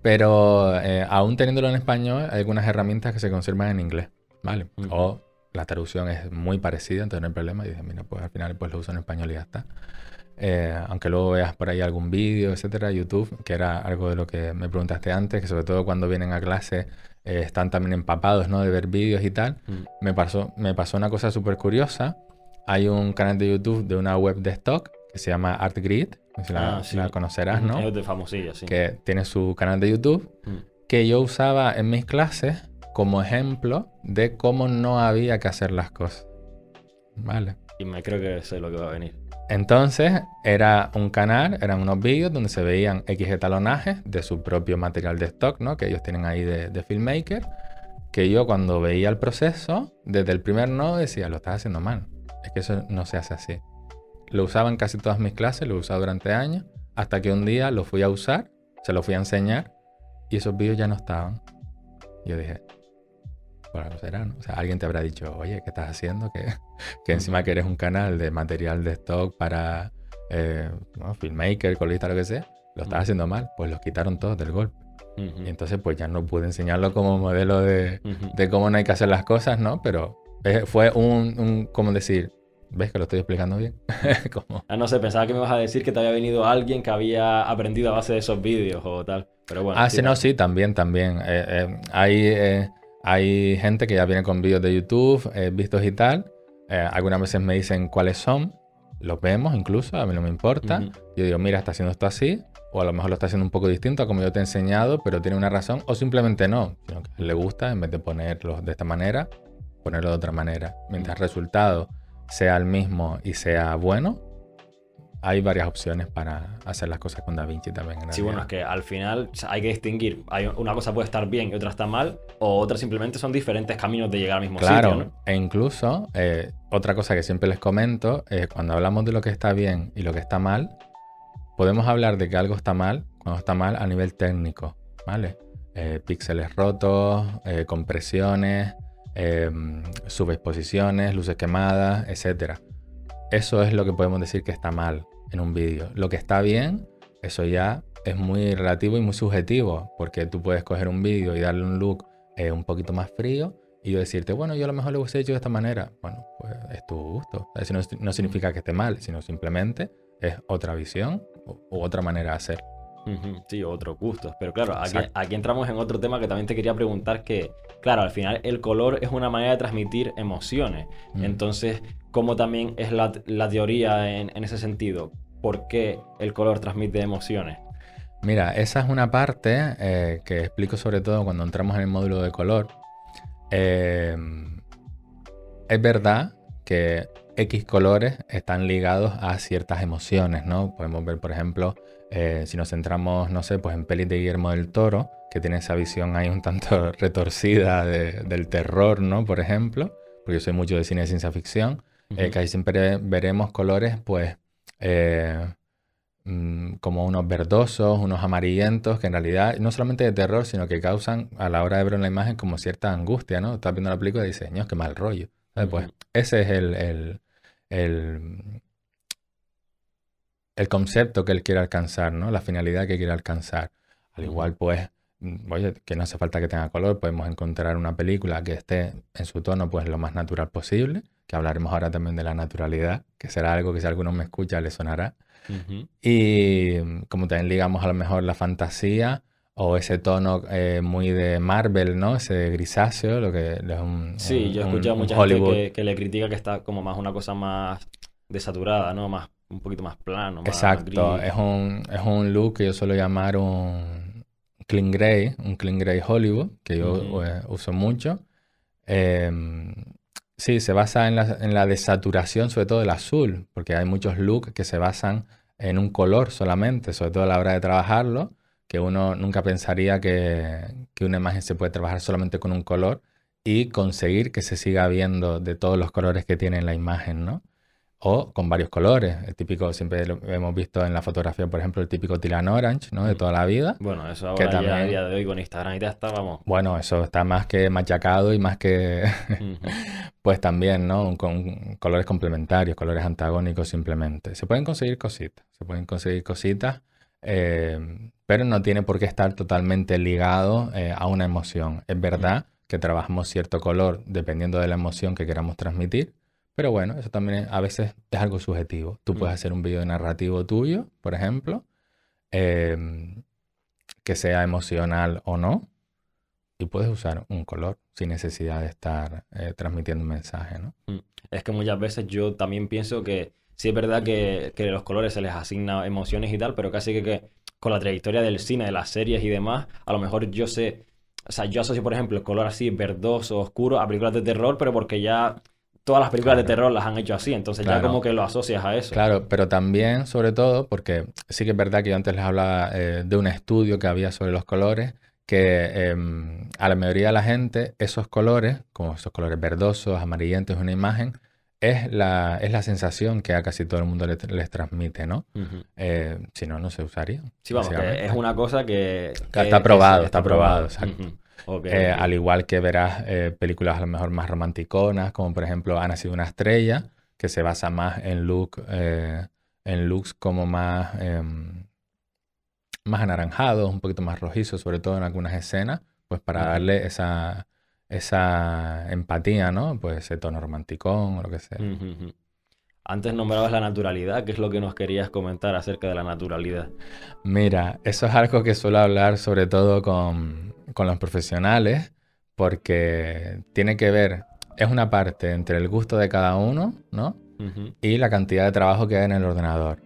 Pero eh, aún teniéndolo en español, hay algunas herramientas que se conservan en inglés, ¿vale? O la traducción es muy parecida, entonces no hay problema. Y dije, mira, pues al final pues lo uso en español y ya está. Eh, aunque luego veas por ahí algún vídeo, etcétera, YouTube, que era algo de lo que me preguntaste antes, que sobre todo cuando vienen a clase eh, están también empapados, ¿no? De ver vídeos y tal. Mm. Me, pasó, me pasó una cosa súper curiosa. Hay un canal de YouTube de una web de stock que se llama ArtGrid. Si la, ah, la conocerás, ¿no? Es de famosilla, sí. Que tiene su canal de YouTube. Mm. Que yo usaba en mis clases como ejemplo de cómo no había que hacer las cosas. ¿Vale? Y me creo que sé lo que va a venir. Entonces, era un canal, eran unos vídeos donde se veían X talonajes de su propio material de stock, ¿no? Que ellos tienen ahí de, filmmaker. Que yo cuando veía el proceso, desde el primer no decía, lo estás haciendo mal. Es que eso no se hace así. Lo usaba en casi todas mis clases, lo he usado durante años, hasta que un día lo fui a usar, se lo fui a enseñar y esos vídeos ya no estaban. Yo dije, por será, O sea, alguien te habrá dicho, oye, ¿qué estás haciendo? Que, que encima que eres un canal de material de stock para eh, filmmaker, colista, lo que sea, lo estás haciendo mal. Pues los quitaron todos del golpe. Y entonces, pues ya no pude enseñarlo como modelo de, de, cómo no hay que hacer las cosas, ¿no? Pero eh, fue un, un, ¿cómo decir? ¿Ves que lo estoy explicando bien? ah, no sé, pensaba que me vas a decir que te había venido alguien que había aprendido a base de esos vídeos o tal. Pero bueno. Ah, sí, no, sí, también, también. Eh, eh, hay hay gente que ya viene con vídeos de YouTube, eh, vistos y tal. Eh, algunas veces me dicen cuáles son. Los vemos incluso, a mí no me importa. Yo digo, mira, está haciendo esto así. O a lo mejor lo está haciendo un poco distinto a como yo te he enseñado, pero tiene una razón. O simplemente no. Sino que le gusta, en vez de ponerlo de esta manera, ponerlo de otra manera. Mientras el resultado sea el mismo y sea bueno, hay varias opciones para hacer las cosas con DaVinci también. sí, bueno, es que al final hay que distinguir. Hay, una cosa puede estar bien y otra está mal, o otras simplemente son diferentes caminos de llegar al mismo sitio. Claro, e incluso eh, otra cosa que siempre les comento es cuando hablamos de lo que está bien y lo que está mal, podemos hablar de que algo está mal cuando está mal a nivel técnico, ¿vale? Eh, píxeles rotos, eh, compresiones, subexposiciones, luces quemadas, etc. Eso es lo que podemos decir que está mal en un vídeo. Lo que está bien, eso ya es muy relativo y muy subjetivo, porque tú puedes coger un vídeo y darle un look eh, un poquito más frío y yo decirte, bueno, yo a lo mejor lo hubiese hecho de esta manera. Bueno, pues es tu gusto. Eso no, significa que esté mal, sino simplemente es otra visión u otra manera de hacer. Sí, otros gustos. Pero claro, aquí, entramos en otro tema que también te quería preguntar que, claro, al final el color es una manera de transmitir emociones. Mm. Entonces, ¿cómo también es la, teoría en, ese sentido? ¿Por qué el color transmite emociones? Mira, esa es una parte eh, que explico sobre todo cuando entramos en el módulo de color. Eh, es verdad que X colores están ligados a ciertas emociones, ¿no? Podemos ver, por ejemplo, eh, si nos centramos, no sé, pues en pelis de Guillermo del Toro, que tiene esa visión ahí un tanto retorcida del terror, ¿no? Por ejemplo, porque yo soy mucho de cine de ciencia ficción, uh que ahí siempre veremos colores, pues, eh, mm, como unos verdosos, unos amarillentos, que en realidad no solamente de terror, sino que causan a la hora de ver una imagen como cierta angustia, ¿no? Estás viendo la película y dices, qué mal rollo. Pues ese es el, el concepto que él quiere alcanzar, ¿no? La finalidad que quiere alcanzar. Al igual, pues, mm, oye, que no hace falta que tenga color, podemos encontrar una película que esté en su tono, pues, lo más natural posible, que hablaremos ahora también de la naturalidad, que será algo que si alguno me escucha le sonará. Y como también ligamos a lo mejor la fantasía o ese tono eh, muy de Marvel, ¿no? Ese grisáceo, lo que es un. Sí, yo he escuchado a mucha gente que, le critica que está como más una cosa más desaturada, ¿no? Más, un poquito más plano. Exacto, es, un, es un look que yo suelo llamar un clean gray, un clean gray Hollywood, que yo eh, uso mucho. Em, sí, se basa en la, en la desaturación, sobre todo del azul, porque hay muchos looks que se basan en un color solamente, sobre todo a la hora de trabajarlo que uno nunca pensaría que, una imagen se puede trabajar solamente con un color y conseguir que se siga viendo de todos los colores que tiene la imagen, ¿no? O con varios colores. El típico, siempre lo hemos visto en la fotografía, por ejemplo, el típico Tilan Orange, ¿no? De toda la vida. Bueno, eso ahora que también, a día de hoy con Instagram y ya está, vamos. Bueno, eso está más que machacado y más que... pues también, ¿no? Con colores complementarios, colores antagónicos simplemente. Se pueden conseguir cositas, se pueden conseguir cositas eh, pero no tiene por qué estar totalmente ligado eh, a una emoción. Es verdad que trabajamos cierto color dependiendo de la emoción que queramos transmitir, pero bueno, eso también a veces es algo subjetivo. Tú puedes hacer un video narrativo tuyo, por ejemplo, em, que sea emocional o no, y puedes usar un color sin necesidad de estar eh, transmitiendo un mensaje, ¿no? Es que muchas veces yo también pienso que sí es verdad que, que los colores se les asigna emociones y tal, pero casi que, con la trayectoria del cine, de las series y demás, a lo mejor yo sé, o sea, yo asocio, por ejemplo, el color así verdoso, oscuro a películas de terror, pero porque ya todas las películas de terror las han hecho así, entonces ya como que lo asocias a eso. Claro, pero también, sobre todo, porque sí que es verdad que yo antes les hablaba eh, de un estudio que había sobre los colores, que em, a la mayoría de la gente esos colores, como esos colores verdosos, amarillentos, una imagen, es la, es la sensación que a casi todo el mundo les, transmite, ¿no? Eh, si no, no se usaría. Sí, vamos, que es una cosa que... está probado, está, probado, exacto. Eh, al igual que verás eh, películas a lo mejor más romanticonas, como por ejemplo Ha nacido una estrella, que se basa más en look, en looks como más, em, más anaranjados, un poquito más rojizos, sobre todo en algunas escenas, pues para darle esa esa empatía, ¿no? Pues ese tono romanticón o lo que sea. Antes nombrabas la naturalidad, ¿qué es lo que nos querías comentar acerca de la naturalidad? Mira, eso es algo que suelo hablar sobre todo con, los profesionales, porque tiene que ver, es una parte entre el gusto de cada uno, ¿no? Y la cantidad de trabajo que hay en el ordenador.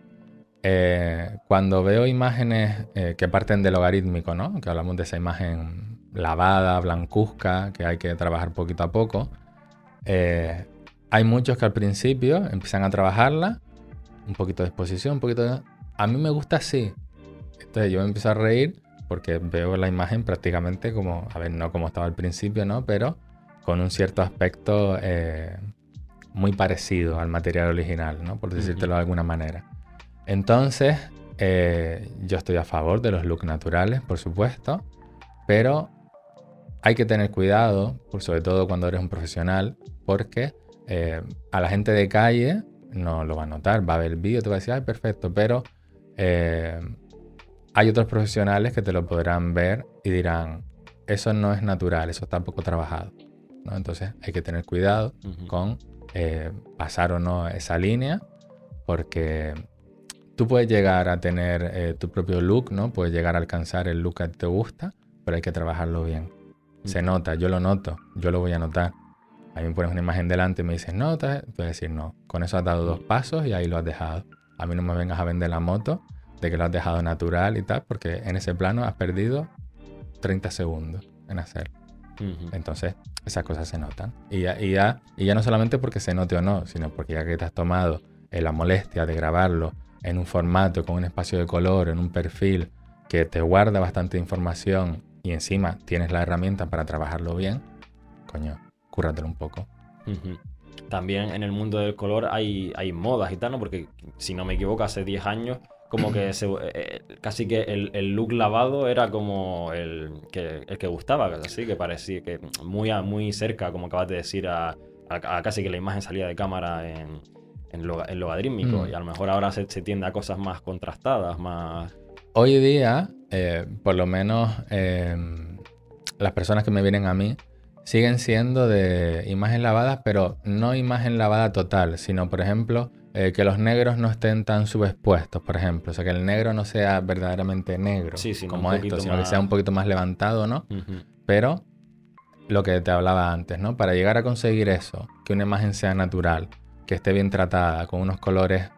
Eh, cuando veo imágenes eh, que parten del logarítmico, ¿no? Que hablamos de esa imagen lavada, blancuzca, que hay que trabajar poquito a poco. Eh, hay muchos que al principio empiezan a trabajarla, un poquito de exposición, un poquito de... A mí me gusta así. Entonces yo me empiezo a reír porque veo la imagen prácticamente como, a ver, no como estaba al principio, ¿no? Pero con un cierto aspecto eh, muy parecido al material original, ¿no? Por decírtelo de alguna manera. Entonces, eh, yo estoy a favor de los looks naturales, por supuesto, pero hay que tener cuidado, por sobre todo cuando eres un profesional, porque eh, a la gente de calle no lo va a notar, va a ver el vídeo, te va a decir, ay, perfecto, pero eh, hay otros profesionales que te lo podrán ver y dirán, eso no es natural, eso está poco trabajado. ¿no? Entonces hay que tener cuidado con eh, pasar o no esa línea, porque tú puedes llegar a tener tu propio look, ¿no? Puedes llegar a alcanzar el look que te gusta, pero hay que trabajarlo bien. Se nota, yo lo noto, yo lo voy a notar. A mí me pones una imagen delante y me dices, nota, puedes decir no. Con eso has dado dos pasos y ahí lo has dejado. A mí no me vengas a vender la moto de que lo has dejado natural y tal, porque en ese plano has perdido 30 segundos en hacer. Entonces, esas cosas se notan. Y ya, y, ya, y ya no solamente porque se note o no, sino porque ya que te has tomado eh, la molestia de grabarlo en un formato, con un espacio de color, en un perfil que te guarda bastante información y encima tienes la herramienta para trabajarlo bien, coño, cúrratelo un poco. También en el mundo del color hay, hay modas y tal, ¿no? Porque si no me equivoco, hace 10 años como que se, eh, eh, casi que el, look lavado era como el que, el que gustaba, así que parecía que muy, muy cerca, como acabas de decir, a, casi que la imagen salía de cámara en, en, logadrímico. Mm. Y a lo mejor ahora se, se tiende a cosas más contrastadas, más hoy día, eh, por lo menos em, las personas que me vienen a mí, siguen siendo de imagen lavada, pero no imagen lavada total, sino, por ejemplo, eh, que los negros no estén tan subexpuestos, por ejemplo. O sea, que el negro no sea verdaderamente negro, como esto, sino que sea un poquito más levantado, ¿no? Pero lo que te hablaba antes, ¿no? Para llegar a conseguir eso, que una imagen sea natural, que esté bien tratada, con unos colores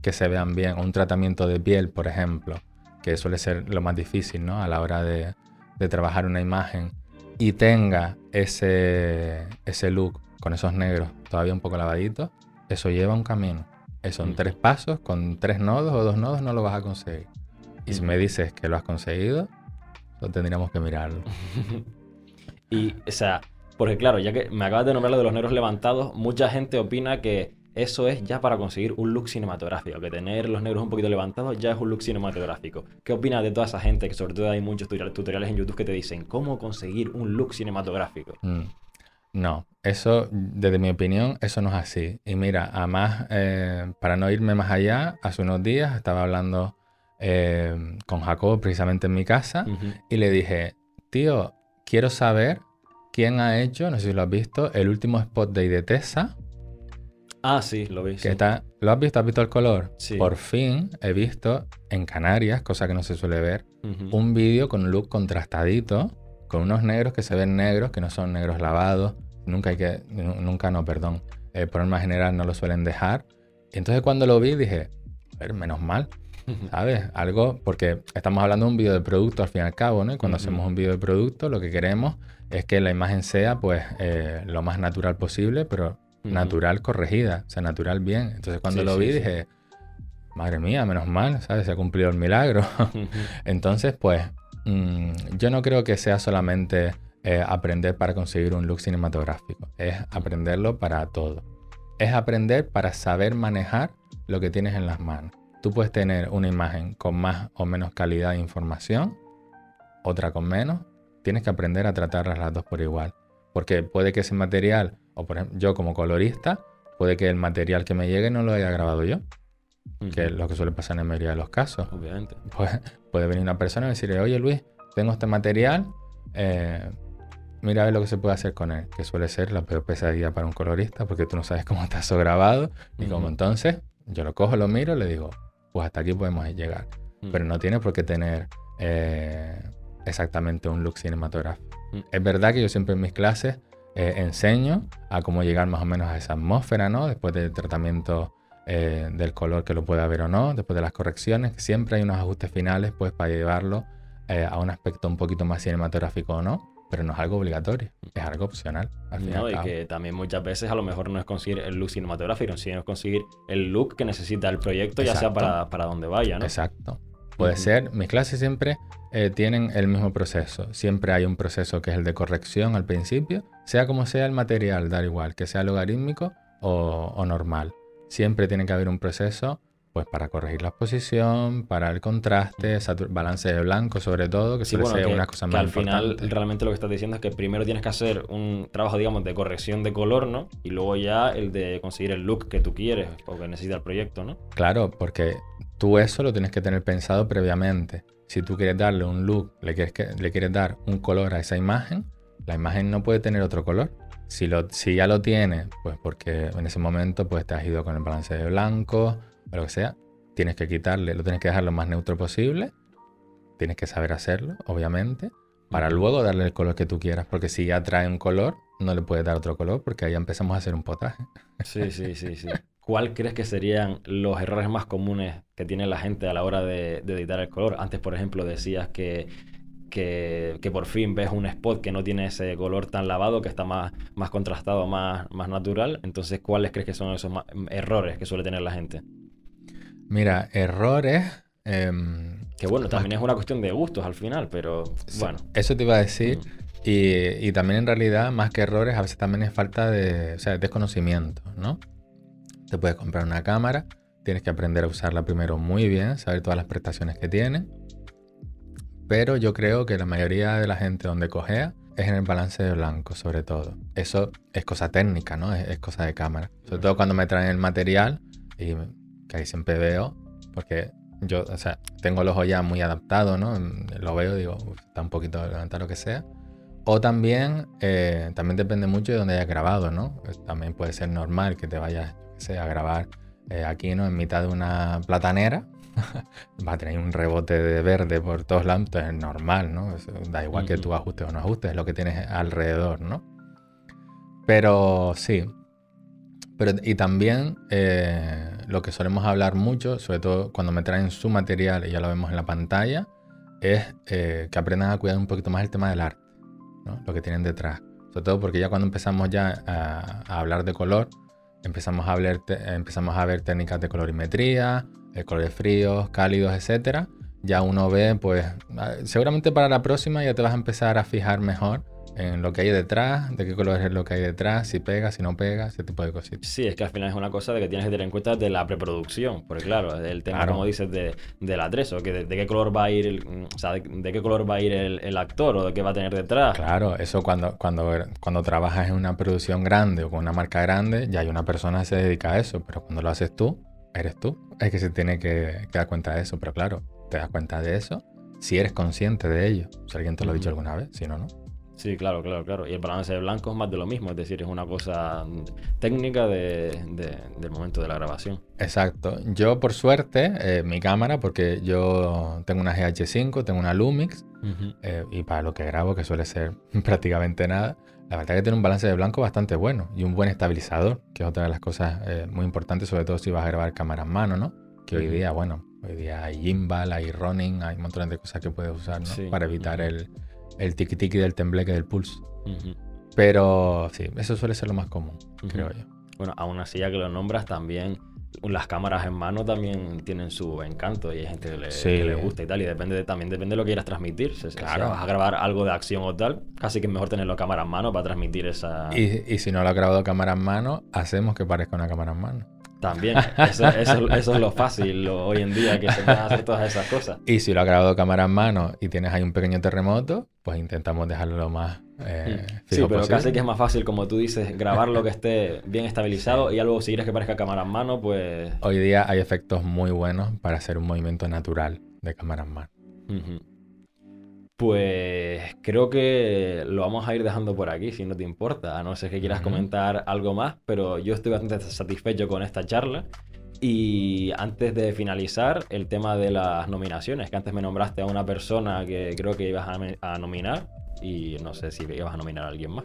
que se vean bien, un tratamiento de piel, por ejemplo, que suele ser lo más difícil, ¿no? A la hora de, de trabajar una imagen y tenga ese, ese look con esos negros todavía un poco lavaditos, eso lleva un camino. Eso en tres pasos, con tres nodos o dos nodos no lo vas a conseguir. Y si me dices que lo has conseguido, lo tendríamos que mirarlo. y, o sea, porque claro, ya que me acabas de nombrar lo de los negros levantados, mucha gente opina que eso es ya para conseguir un look cinematográfico, que tener los negros un poquito levantados ya es un look cinematográfico. ¿Qué opinas de toda esa gente que sobre todo hay muchos tutoriales en YouTube que te dicen cómo conseguir un look cinematográfico? Mm. No, eso, desde mi opinión, eso no es así. Y mira, además, eh, para no irme más allá, hace unos días estaba hablando eh, con Jacob precisamente en mi casa y le dije, tío, quiero saber quién ha hecho, no sé si lo has visto, el último spot de Idetesa Ah, sí, lo vi. ¿Lo has visto? ¿Has visto el color? Sí. Por fin he visto en Canarias, cosa que no se suele ver, un vídeo con un look contrastadito, con unos negros que se ven negros, que no son negros lavados. Nunca hay que, nunca no, perdón. Eh, por norma general no lo suelen dejar. Y entonces cuando lo vi dije, a ver, menos mal. ¿Sabes? Algo, porque estamos hablando de un vídeo de producto al fin y al cabo, ¿no? Y cuando hacemos un vídeo de producto, lo que queremos es que la imagen sea, pues, eh, lo más natural posible, pero natural corregida, o sea, natural bien. Entonces cuando lo vi dije, madre mía, menos mal, ¿sabes? Se ha cumplido el milagro. Entonces, pues, mm, yo no creo que sea solamente eh, aprender para conseguir un look cinematográfico, es aprenderlo para todo. Es aprender para saber manejar lo que tienes en las manos. Tú puedes tener una imagen con más o menos calidad de información, otra con menos. Tienes que aprender a tratarlas las dos por igual. Porque puede que ese material o por ejemplo, yo como colorista, puede que el material que me llegue no lo haya grabado yo. Que es lo que suele pasar en la mayoría de los casos. Obviamente. Pues, puede venir una persona y decirle, oye Luis, tengo este material, eh, mira a ver lo que se puede hacer con él. Que suele ser la peor pesadilla para un colorista porque tú no sabes cómo está eso grabado. Y como entonces, yo lo cojo, lo miro le digo, pues hasta aquí podemos llegar. Pero no tiene por qué tener eh, exactamente un look cinematográfico. Es verdad que yo siempre en mis clases eh, enseño a cómo llegar más o menos a esa atmósfera, ¿no? Después del tratamiento eh, del color que lo pueda haber o no, después de las correcciones, siempre hay unos ajustes finales, pues para llevarlo eh, a un aspecto un poquito más cinematográfico o no, pero no es algo obligatorio, es algo opcional. Al no, y que también muchas veces a lo mejor no es conseguir el look cinematográfico, sino es conseguir el look que necesita el proyecto, ya sea para, para donde vaya, ¿no? Exacto. Puede ser, mis clases siempre eh, tienen el mismo proceso. Siempre hay un proceso que es el de corrección al principio, sea como sea el material, dar igual, que sea logarítmico o, normal. Siempre tiene que haber un proceso pues para corregir la exposición, para el contraste, balance de blanco sobre todo, que suele ser una cosa más al final realmente lo que estás diciendo es que primero tienes que hacer un trabajo, digamos, de corrección de color, ¿no? Y luego ya el de conseguir el look que tú quieres o que necesita el proyecto, ¿no? Claro, porque tú eso lo tienes que tener pensado previamente. Si tú quieres darle un look, le quieres, que, le quieres dar un color a esa imagen, la imagen no puede tener otro color. Si, lo, si ya lo tiene, pues porque en ese momento pues te has ido con el balance de blanco o lo que sea, tienes que quitarle, lo tienes que dejar lo más neutro posible. Tienes que saber hacerlo, obviamente, para luego darle el color que tú quieras, porque si ya trae un color, no le puedes dar otro color porque ahí empezamos a hacer un potaje. Sí, sí, sí, sí. ¿Cuál crees que serían los errores más comunes que tiene la gente a la hora de, editar el color? Antes, por ejemplo, decías que, que, por fin ves un spot que no tiene ese color tan lavado, que está más, más contrastado, más, más natural. Entonces, ¿cuáles crees que son esos errores que suele tener la gente? Mira, errores... Em, que bueno, también es una cuestión de gustos al final, pero bueno. Eso te iba a decir. Mm. Y, y, también en realidad, más que errores, a veces también es falta de, o sea, desconocimiento, ¿no? Te puedes comprar una cámara, tienes que aprender a usarla primero muy bien, saber todas las prestaciones que tiene. Pero yo creo que la mayoría de la gente donde cogea es en el balance de blanco, sobre todo. Eso es cosa técnica, ¿no? Es, cosa de cámara. Sobre todo cuando me traen el material y que ahí siempre veo, porque yo, o sea, tengo el ojo ya muy adaptado, ¿no? Lo veo, digo, está un poquito levantado lo que sea. O también, eh, también depende mucho de dónde hayas grabado, ¿no? Pues también puede ser normal que te vayas, a grabar eh, aquí, ¿no? En mitad de una platanera. Va a tener un rebote de verde por todos lados, entonces es normal, ¿no? da igual que tú ajustes o no ajustes, es lo que tienes alrededor, ¿no? Pero sí. Pero, y también eh, lo que solemos hablar mucho, sobre todo cuando me traen su material y ya lo vemos en la pantalla, es que aprendan a cuidar un poquito más el tema del arte lo que tienen detrás. Sobre todo porque ya cuando empezamos ya a, hablar de color, empezamos a, hablar empezamos a ver técnicas de colorimetría, de colores fríos, cálidos, etcétera. Ya uno ve, pues, seguramente para la próxima ya te vas a empezar a fijar mejor en lo que hay detrás, de qué color es lo que hay detrás, si pega, si no pega, ese tipo de cositas. Sí, es que al final es una cosa de que tienes que tener en cuenta de la preproducción, porque claro, el tema, como dices, de, del adreso, que de, qué color va a ir, el, o sea, de, qué color va a ir el, actor o de qué va a tener detrás. Claro, eso cuando, cuando, cuando trabajas en una producción grande o con una marca grande, ya hay una persona que se dedica a eso, pero cuando lo haces tú, eres tú, es que se tiene que, dar cuenta de eso, pero claro, te das cuenta de eso si eres consciente de ello. Si alguien te lo ha dicho alguna vez, si no, no. Sí, claro, claro, claro. Y el balance de blanco es más de lo mismo, es decir, es una cosa técnica de, del momento de la grabación. Exacto. Yo, por suerte, eh, mi cámara, porque yo tengo una GH5, tengo una Lumix, eh, y para lo que grabo, que suele ser prácticamente nada, la verdad es que tiene un balance de blanco bastante bueno y un buen estabilizador, que es otra de las cosas eh, muy importantes, sobre todo si vas a grabar cámara en mano, ¿no? Que hoy día, bueno, hoy día hay gimbal, hay running, hay un montón de cosas que puedes usar, ¿no? Para evitar el el tiki-tiki del tembleque del pulso. Pero sí, eso suele ser lo más común, creo yo. Bueno, aún así, ya que lo nombras, también las cámaras en mano también tienen su encanto y hay gente que le, gusta y tal. Y depende también depende de lo que quieras transmitir. Si, claro. vas a grabar algo de acción o tal, casi que es mejor tenerlo cámara en mano para transmitir esa. Y, y si no lo has grabado cámara en mano, hacemos que parezca una cámara en mano. También, eso, es lo fácil hoy en día, que se pueden hacer todas esas cosas. Y si lo has grabado cámara en mano y tienes ahí un pequeño terremoto, pues intentamos dejarlo lo más eh, mm. Sí, pero casi que es más fácil, como tú dices, grabar lo que esté bien estabilizado y algo si quieres que parezca cámara en mano, pues... Hoy día hay efectos muy buenos para hacer un movimiento natural de cámara en mano. Pues creo que lo vamos a ir dejando por aquí, si no te importa. A no ser que quieras comentar algo más, pero yo estoy bastante satisfecho con esta charla. Y antes de finalizar, el tema de las nominaciones, que antes me nombraste a una persona que creo que ibas a, nominar y no sé si ibas a nominar a alguien más.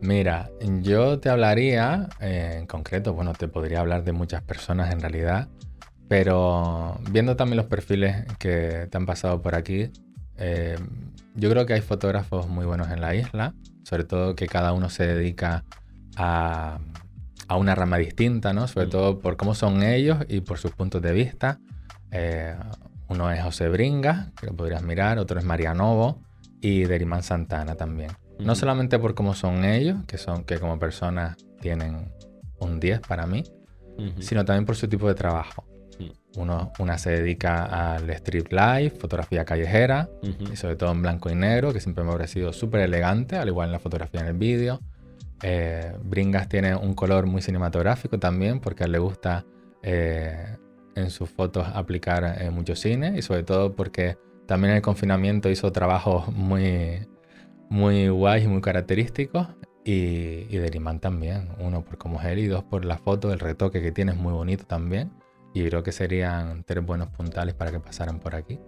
Mira, yo te hablaría, eh, en concreto, bueno, te podría hablar de muchas personas en realidad, pero viendo también los perfiles que te han pasado por aquí, eh, yo creo que hay fotógrafos muy buenos en la isla, sobre todo que cada uno se dedica a, una rama distinta, ¿no? Sobre mm. todo por cómo son ellos y por sus puntos de vista. Eh, uno es José Bringa, que lo podrías mirar, otro es María Novo y Derimán Santana también. No solamente por cómo son ellos, que son que como personas tienen un 10 para mí, sino también por su tipo de trabajo. Uno, una se dedica al street life, fotografía callejera, y sobre todo en blanco y negro, que siempre me ha parecido súper elegante, al igual en la fotografía en el vídeo. Eh, Bringas tiene un color muy cinematográfico también, porque le gusta eh, en sus fotos aplicar eh, mucho cine, y sobre todo porque también en el confinamiento hizo trabajos muy, muy guays y muy característicos. Y, y también, uno por cómo es él y dos por la foto, el retoque que tiene es muy bonito también. Y creo que serían tres buenos puntales para que pasaran por aquí,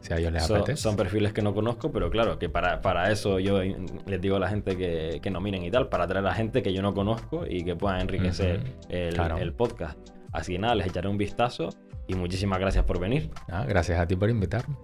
si a ellos les apetece. Son perfiles que no conozco, pero claro, que para, para eso yo les digo a la gente que, que, nominen y tal, para traer a gente que yo no conozco y que pueda enriquecer el, el, podcast. Así que nada, les echaré un vistazo y muchísimas gracias por venir. Ah, gracias a ti por invitarme.